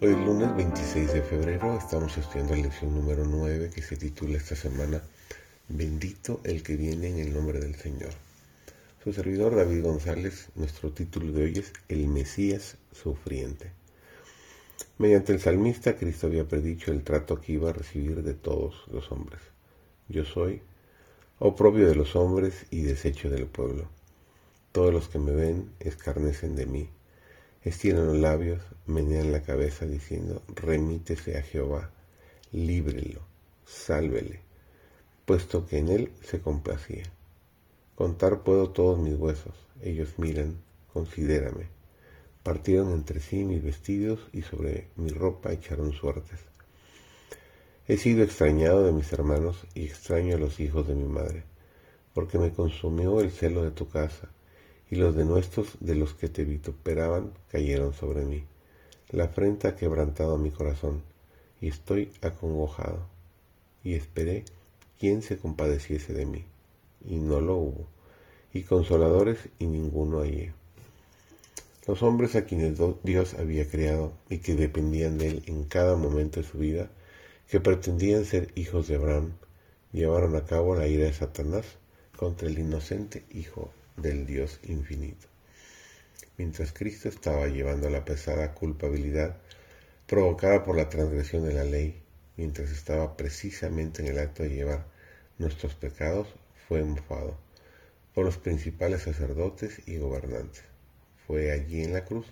Hoy lunes 26 de febrero estamos estudiando la lección número 9 que se titula esta semana Bendito el que viene en el nombre del Señor. Su servidor David González, nuestro título de hoy es El Mesías Sufriente. Mediante el salmista, Cristo había predicho el trato que iba a recibir de todos los hombres. Yo soy oprobio de los hombres y desecho del pueblo. Todos los que me ven escarnecen de mí estiran los labios, menean la cabeza diciendo, remítese a Jehová, líbrelo, sálvele, puesto que en él se complacía. Contar puedo todos mis huesos, ellos miran, considérame. Partieron entre sí mis vestidos y sobre mi ropa echaron suertes. He sido extrañado de mis hermanos y extraño a los hijos de mi madre, porque me consumió el celo de tu casa y los denuestos de los que te vituperaban cayeron sobre mí. La afrenta ha quebrantado mi corazón, y estoy acongojado. Y esperé quien se compadeciese de mí, y no lo hubo, y consoladores y ninguno hallé. Los hombres a quienes Dios había creado y que dependían de él en cada momento de su vida, que pretendían ser hijos de Abraham, llevaron a cabo la ira de Satanás contra el inocente hijo del Dios infinito. Mientras Cristo estaba llevando la pesada culpabilidad provocada por la transgresión de la ley, mientras estaba precisamente en el acto de llevar nuestros pecados, fue mofado por los principales sacerdotes y gobernantes. Fue allí en la cruz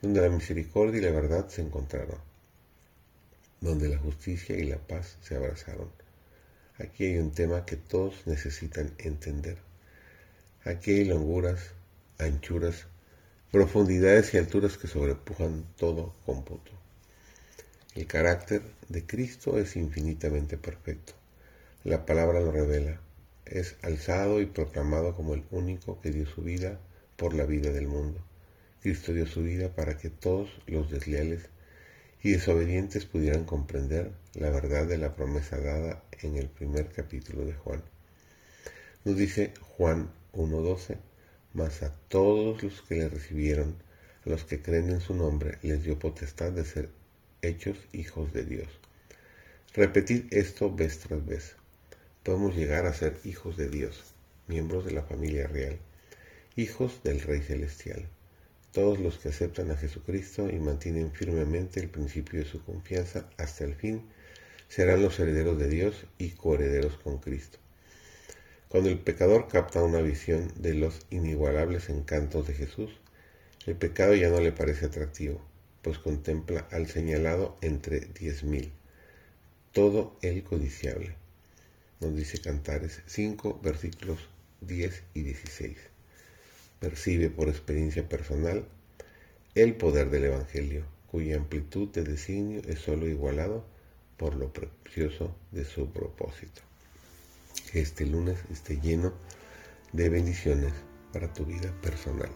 donde la misericordia y la verdad se encontraron, donde la justicia y la paz se abrazaron. Aquí hay un tema que todos necesitan entender. Aquí hay longuras, anchuras, profundidades y alturas que sobrepujan todo cómputo. El carácter de Cristo es infinitamente perfecto. La palabra lo revela. Es alzado y proclamado como el único que dio su vida por la vida del mundo. Cristo dio su vida para que todos los desleales y desobedientes pudieran comprender la verdad de la promesa dada en el primer capítulo de Juan. Nos dice Juan 1.12, mas a todos los que le recibieron, a los que creen en su nombre, les dio potestad de ser hechos hijos de Dios. Repetid esto vez tras vez. Podemos llegar a ser hijos de Dios, miembros de la familia real, hijos del Rey Celestial. Todos los que aceptan a Jesucristo y mantienen firmemente el principio de su confianza hasta el fin, serán los herederos de Dios y coherederos con Cristo. Cuando el pecador capta una visión de los inigualables encantos de Jesús, el pecado ya no le parece atractivo, pues contempla al señalado entre diez mil, todo el codiciable. Nos dice Cantares 5, versículos 10 y 16. Percibe por experiencia personal el poder del Evangelio, cuya amplitud de designio es sólo igualado por lo precioso de su propósito que este lunes esté lleno de bendiciones para tu vida personal.